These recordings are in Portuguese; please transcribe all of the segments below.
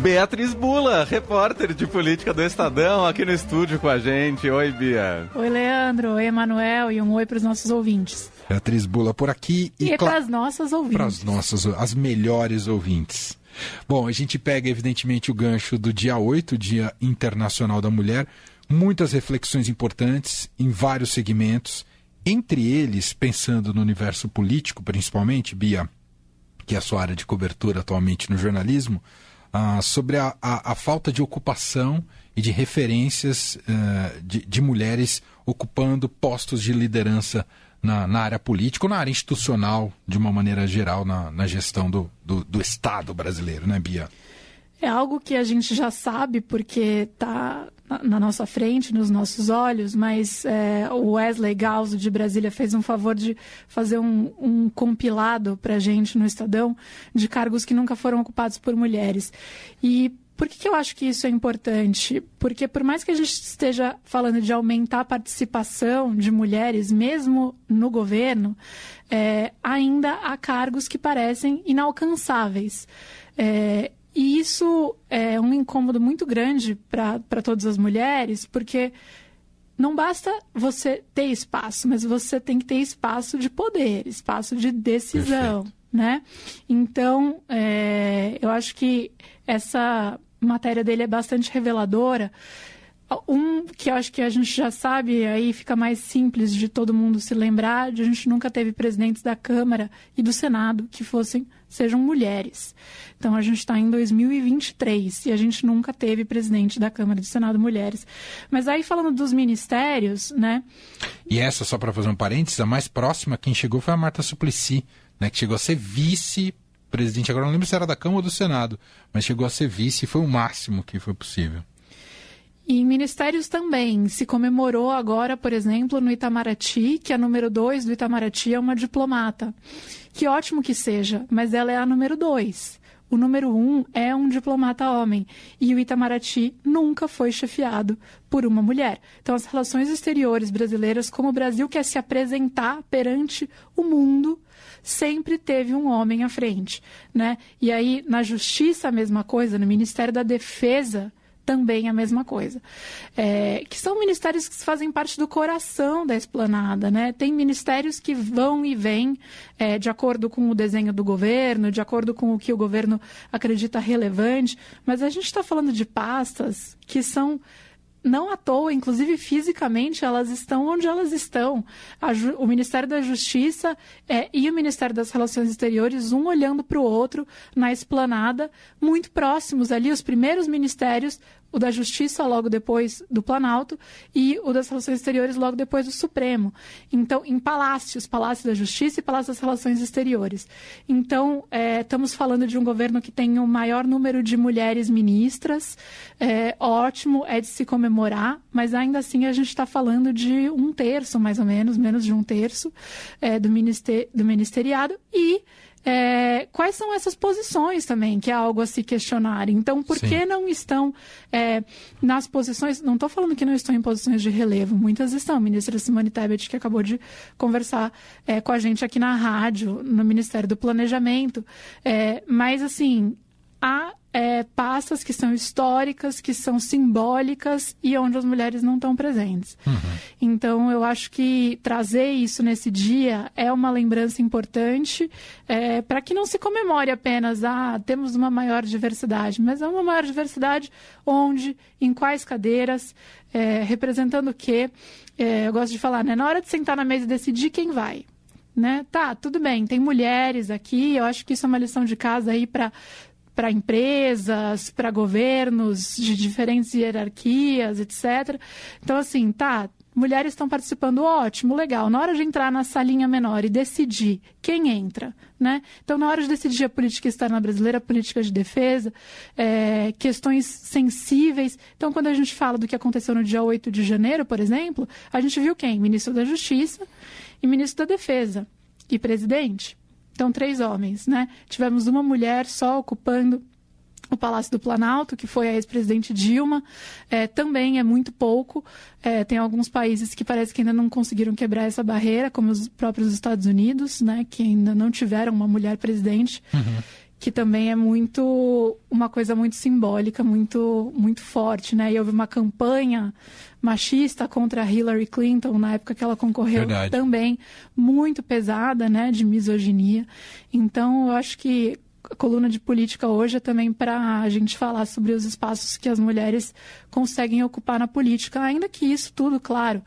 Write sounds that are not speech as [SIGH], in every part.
Beatriz Bula, repórter de política do Estadão, aqui no estúdio com a gente. Oi, Bia. Oi, Leandro. Oi, Emanuel. E um oi para os nossos ouvintes. Beatriz Bula por aqui. E, e para as nossas ouvintes. Para as nossas, as melhores ouvintes. Bom, a gente pega, evidentemente, o gancho do dia 8, Dia Internacional da Mulher. Muitas reflexões importantes em vários segmentos. Entre eles, pensando no universo político, principalmente, Bia, que é a sua área de cobertura atualmente no jornalismo, ah, sobre a, a, a, falta de ocupação e de referências uh, de, de, mulheres ocupando postos de liderança na, na, área política ou na área institucional, de uma maneira geral, na, na gestão do, do, do Estado brasileiro, né, Bia? É algo que a gente já sabe porque está na nossa frente, nos nossos olhos, mas é, o Wesley Galzo de Brasília fez um favor de fazer um, um compilado para a gente no Estadão de cargos que nunca foram ocupados por mulheres. E por que, que, eu acho que isso é importante? Porque por mais que a gente esteja falando de aumentar a participação de mulheres, mesmo no governo, é, ainda há cargos que parecem inalcançáveis. É, e isso é um incômodo muito grande para todas as mulheres, porque não basta você ter espaço, mas você tem que ter espaço de poder, espaço de decisão, Perfeito. né? Então, é, eu acho que essa matéria dele é bastante reveladora. Um que acho que a gente já sabe, aí fica mais simples de todo mundo se lembrar, de a gente nunca teve presidentes da Câmara e do Senado que fossem sejam mulheres. Então a gente está em 2023 e a gente nunca teve presidente da Câmara e do Senado mulheres. Mas aí falando dos ministérios, né? E essa só para fazer um parênteses, a mais próxima quem chegou foi a Marta Suplicy, né, que chegou a ser vice presidente, agora não lembro se era da Câmara ou do Senado, mas chegou a ser vice e foi o máximo que foi possível. E em ministérios também. Se comemorou agora, por exemplo, no Itamaraty, que a número 2 do Itamaraty é uma diplomata. Que ótimo que seja, mas ela é a número 2. O número um é um diplomata homem e o Itamaraty nunca foi chefiado por uma mulher. Então, as relações exteriores brasileiras, como o Brasil quer se apresentar perante o mundo, sempre teve um homem à frente, né? E aí, na Justiça, a mesma coisa, no Ministério da Defesa, também a mesma coisa. É, que são ministérios que fazem parte do coração da esplanada, né? Tem ministérios que vão e vêm é, de acordo com o desenho do governo, de acordo com o que o governo acredita relevante, mas a gente está falando de pastas que são não à toa, inclusive fisicamente, elas estão onde elas estão. o Ministério da Justiça é, e o Ministério das Relações Exteriores, um olhando para o outro na esplanada, muito próximos ali, os primeiros ministérios o da Justiça logo depois do Planalto e o das Relações Exteriores logo depois do Supremo. Então, em palácios, Palácio da Justiça e Palácio das Relações Exteriores. Então, é, estamos falando de um governo que tem o maior número de mulheres ministras, é, ótimo, é de se comemorar, mas ainda assim a gente está falando de um terço, mais ou menos, menos de um terço é, do, minister, do ministeriado e é, quais são essas posições também, que é algo a se questionar. Então, por Sim. que não estão é, nas posições. Não estou falando que não estão em posições de relevo, muitas estão. A ministra Simone Tebet, que acabou de conversar é, com a gente aqui na rádio, no Ministério do Planejamento. É, mas, assim, há é, pastas que são históricas, que são simbólicas e onde as mulheres não estão presentes. Uhum. Então, eu acho que trazer isso nesse dia é uma lembrança importante é, para que não se comemore apenas, ah, temos uma maior diversidade, mas é uma maior diversidade onde, em quais cadeiras, é, representando o quê? É, eu gosto de falar, né? Na hora de sentar na mesa e decidir quem vai né? Tá, tudo bem, tem mulheres aqui, eu acho que isso é uma lição de casa aí para para empresas, para governos de diferentes hierarquias, etc. Então, assim, tá, mulheres estão participando, ótimo, legal. Na hora de entrar na salinha menor e decidir quem entra, né? Então, na hora de decidir a política externa brasileira, a política de defesa, é, questões sensíveis. Então, quando a gente fala do que aconteceu no dia 8 de janeiro, por exemplo, a gente viu quem? Ministro da Justiça e ministro da Defesa e presidente. Então, três homens, né? Tivemos uma mulher só ocupando o Palácio do Planalto, que foi a ex-presidente Dilma, é, também é muito pouco. É, tem alguns países que parece que ainda não conseguiram quebrar essa barreira, como os próprios Estados Unidos, né, que ainda não tiveram uma mulher presidente. Uhum. Que também é muito uma coisa muito simbólica, muito muito forte, né? E houve uma campanha machista contra Hillary Clinton na época que ela concorreu Verdade. também muito pesada, né, de misoginia. Então, eu acho que a coluna de política hoje é também para a gente falar sobre os espaços que as mulheres conseguem ocupar na política, ainda que isso tudo, claro,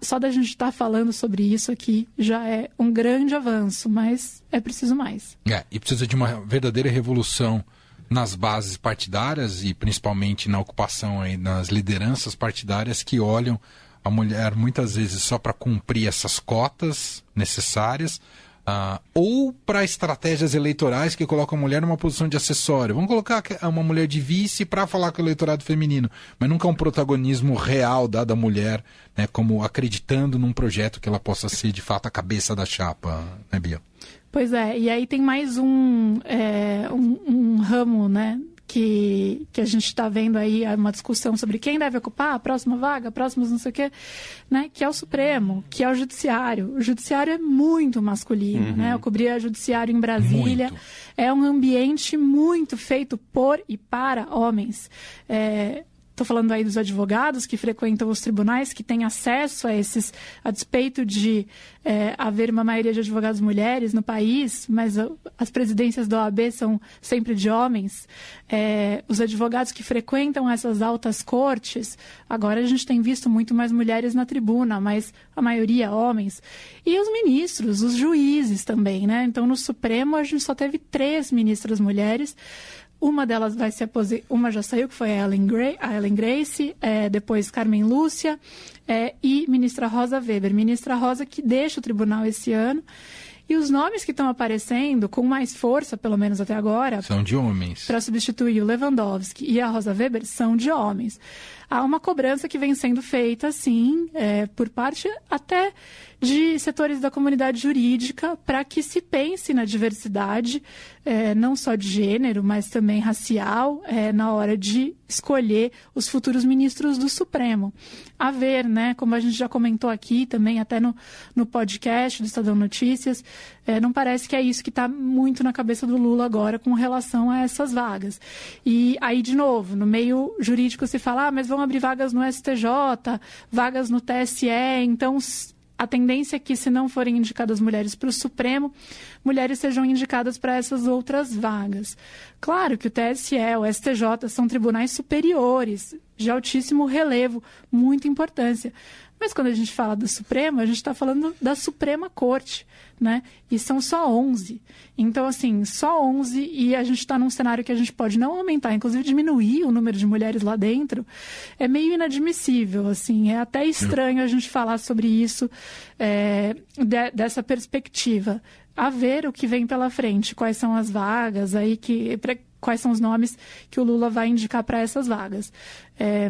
só da gente estar tá falando sobre isso aqui já é um grande avanço, mas é preciso mais. É, e precisa de uma verdadeira revolução nas bases partidárias e principalmente na ocupação aí nas lideranças partidárias que olham a mulher muitas vezes só para cumprir essas cotas necessárias Uh, ou para estratégias eleitorais que colocam a mulher numa posição de acessório. Vamos colocar uma mulher de vice para falar com o eleitorado feminino, mas nunca um protagonismo real dado à mulher, né, como acreditando num projeto que ela possa ser de fato a cabeça da chapa, né, Bia? Pois é, e aí tem mais um, é, um, um ramo né, que, que a gente está vendo aí uma discussão sobre quem deve ocupar a próxima vaga, próximas não sei o quê, né? Que é o Supremo, que é o Judiciário. O Judiciário é muito masculino, uhum. né? Eu cobria Judiciário em Brasília. Muito. É um ambiente muito feito por e para homens. É, Estou falando aí dos advogados que frequentam os tribunais, que têm acesso a esses, a despeito de é, haver uma maioria de advogados mulheres no país, mas as presidências da OAB são sempre de homens. É, os advogados que frequentam essas altas cortes, agora a gente tem visto muito mais mulheres na tribuna, mas a maioria homens. E os ministros, os juízes também, né? Então, no Supremo, a gente só teve três ministras mulheres. Uma delas vai se aposentar, uma já saiu, que foi a Ellen, Gray, a Ellen Grace, é, depois Carmen Lúcia é, e ministra Rosa Weber. Ministra Rosa que deixa o tribunal esse ano. E os nomes que estão aparecendo com mais força, pelo menos até agora, são de homens. Para substituir o Lewandowski e a Rosa Weber são de homens. Há uma cobrança que vem sendo feita, sim, é, por parte até de setores da comunidade jurídica para que se pense na diversidade, é, não só de gênero, mas também racial, é, na hora de escolher os futuros ministros do Supremo. A ver, né, como a gente já comentou aqui também, até no, no podcast do Estadão Notícias, é, não parece que é isso que está muito na cabeça do Lula agora com relação a essas vagas. E aí, de novo, no meio jurídico se fala, ah, mas vão abrir vagas no STJ, vagas no TSE, então a tendência é que, se não forem indicadas mulheres para o Supremo, mulheres sejam indicadas para essas outras vagas. Claro que o TSE, o STJ são tribunais superiores, de altíssimo relevo, muita importância. Mas quando a gente fala do Supremo, a gente está falando da Suprema Corte, né? E são só 11. Então, assim, só 11 e a gente está num cenário que a gente pode não aumentar, inclusive diminuir o número de mulheres lá dentro, é meio inadmissível, assim. É até estranho a gente falar sobre isso é, de, dessa perspectiva. A ver o que vem pela frente, quais são as vagas aí que... Pra, quais são os nomes que o Lula vai indicar para essas vagas. É,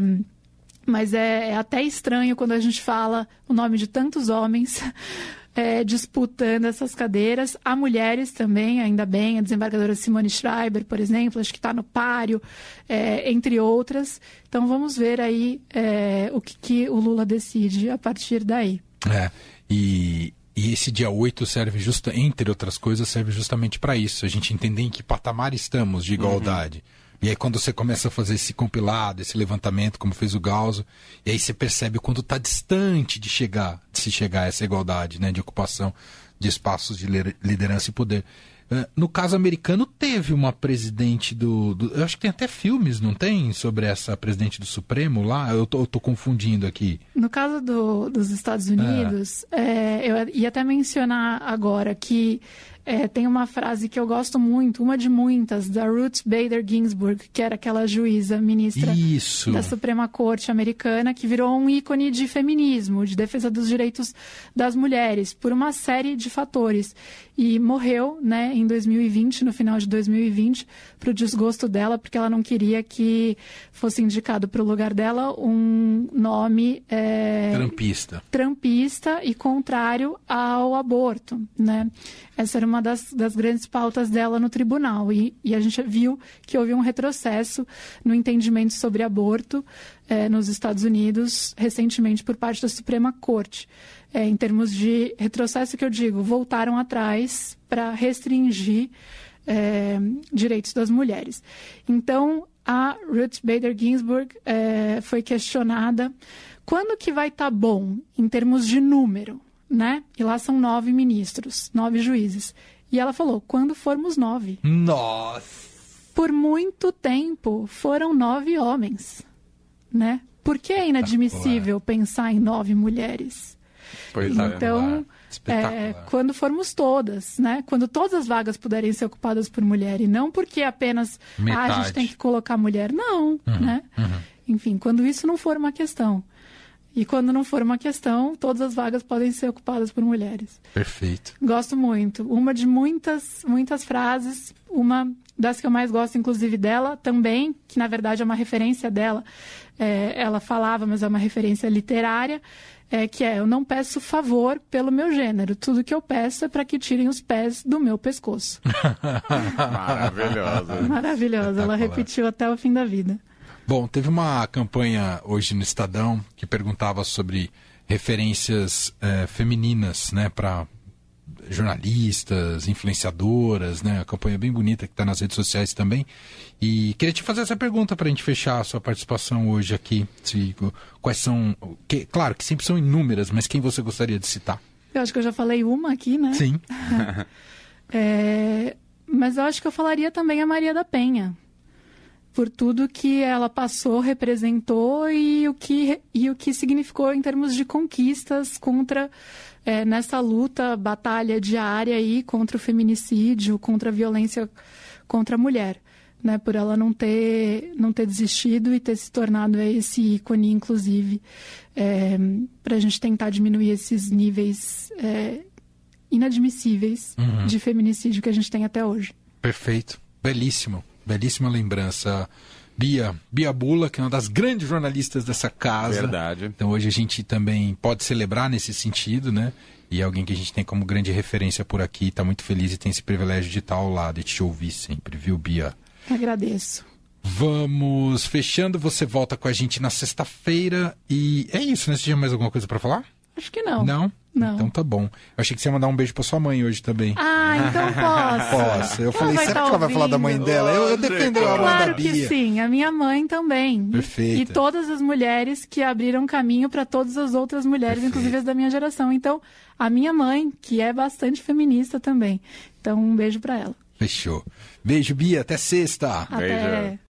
mas é, é, até estranho quando a gente fala o nome de tantos homens [LAUGHS] é, disputando essas cadeiras. Há mulheres também, ainda bem, a desembargadora Simone Schreiber, por exemplo, acho que está no páreo, é, entre outras. Então vamos ver aí é, o que, que, o Lula decide a partir daí. É, e, e esse dia 8 serve, justa, entre outras coisas, serve justamente para isso. A gente entender em que patamar estamos de igualdade. Uhum e aí quando você começa a fazer esse compilado, esse levantamento, como fez o Gauso, e aí você percebe quando está distante de chegar, de se chegar a essa igualdade, né, de ocupação de espaços de liderança e poder. Eh, no caso americano, teve uma presidente do, do, Eu acho que tem até filmes, não tem? Sobre essa presidente do Supremo lá? Eu tô, eu tô confundindo aqui. No caso do, dos Estados Unidos, é. É, eu ia até mencionar agora que é, tem uma frase que eu gosto muito, uma de muitas, da Ruth Bader Ginsburg, que era aquela juíza ministra Isso. da Suprema Corte americana, que virou um ícone de feminismo, de defesa dos direitos das mulheres, por uma série de fatores. E morreu né, em 2020, no final de 2020, para o desgosto dela, porque ela não queria que fosse indicado para o lugar dela um nome. É, trampista. Trampista e contrário ao aborto. Né? Essa era uma das, das grandes pautas dela no tribunal. E, e, a gente viu que houve um retrocesso no entendimento sobre aborto é, nos Estados Unidos recentemente por parte da Suprema Corte. É, em termos de retrocesso que eu digo, voltaram atrás para restringir é, direitos das mulheres. Então, a Ruth Bader Ginsburg foi questionada quando que vai estar tá bom em termos de número, né? E lá são nove ministros, nove juízes. E ela falou, quando formos nove. Nossa! Por muito tempo foram nove homens, né? Por que é inadmissível pensar em nove mulheres? Pois então, é, quando formos todas, né? Quando todas as vagas puderem ser ocupadas por mulher e não porque apenas ah, a gente tem que colocar mulher, não, uhum, né? Uhum. Enfim, quando isso não for uma questão. E quando não for uma questão, todas as vagas podem ser ocupadas por mulheres. Perfeito. Gosto muito. Uma de muitas, muitas frases, uma das que eu mais gosto, inclusive dela, também, que na verdade é uma referência dela. É, ela falava, mas é uma referência literária, é, que é: Eu não peço favor pelo meu gênero. Tudo que eu peço é para que tirem os pés do meu pescoço. [LAUGHS] [LAUGHS] Maravilhosa. Maravilhosa. Ela repetiu até o fim da vida. Bom, teve uma campanha hoje no Estadão que perguntava sobre referências é, femininas, né, para jornalistas, influenciadoras, né, a campanha bem bonita que está nas redes sociais também. E queria te fazer essa pergunta para a gente fechar a sua participação hoje aqui. Se, quais são, que, claro que sempre são inúmeras, mas quem você gostaria de citar? Eu acho que eu já falei uma aqui, né? Sim. [LAUGHS] é, mas eu acho que eu falaria também a Maria da Penha por tudo que ela passou, representou e o que, e o que significou em termos de conquistas contra é, nessa luta, batalha diária aí contra o feminicídio, contra a violência contra a mulher. Né, por ela não ter, não ter desistido e ter se tornado esse ícone, inclusive, é, para a gente tentar diminuir esses níveis é, inadmissíveis uhum. de feminicídio que a gente tem até hoje. Perfeito, belíssimo. Belíssima lembrança. Bia, Bia Bula, que é uma das grandes jornalistas dessa casa. Verdade. Então hoje a gente também pode celebrar nesse sentido, né? E é alguém que a gente tem como grande referência por aqui, está muito feliz e tem esse privilégio de estar ao lado e te ouvir sempre, viu, Bia? Agradeço. Vamos fechando, você volta com a gente na sexta-feira e é isso, né? Você tinha mais alguma coisa para falar? Acho que não. Não? Não. Então tá bom. Eu achei que você ia mandar um beijo pra sua mãe hoje também. Ah, então posso. Posso. Eu falei, será tá que ela vai falar da mãe dela? Eu, eu defendo a mãe claro da Bia. que sim, a minha mãe também. Perfeito. E todas as mulheres que abriram caminho para todas as outras mulheres, Perfeito. inclusive as da minha geração. Então, a minha mãe, que é bastante feminista também. Então, um beijo para ela. Fechou. Beijo, Bia. Até sexta. Até. Beijo.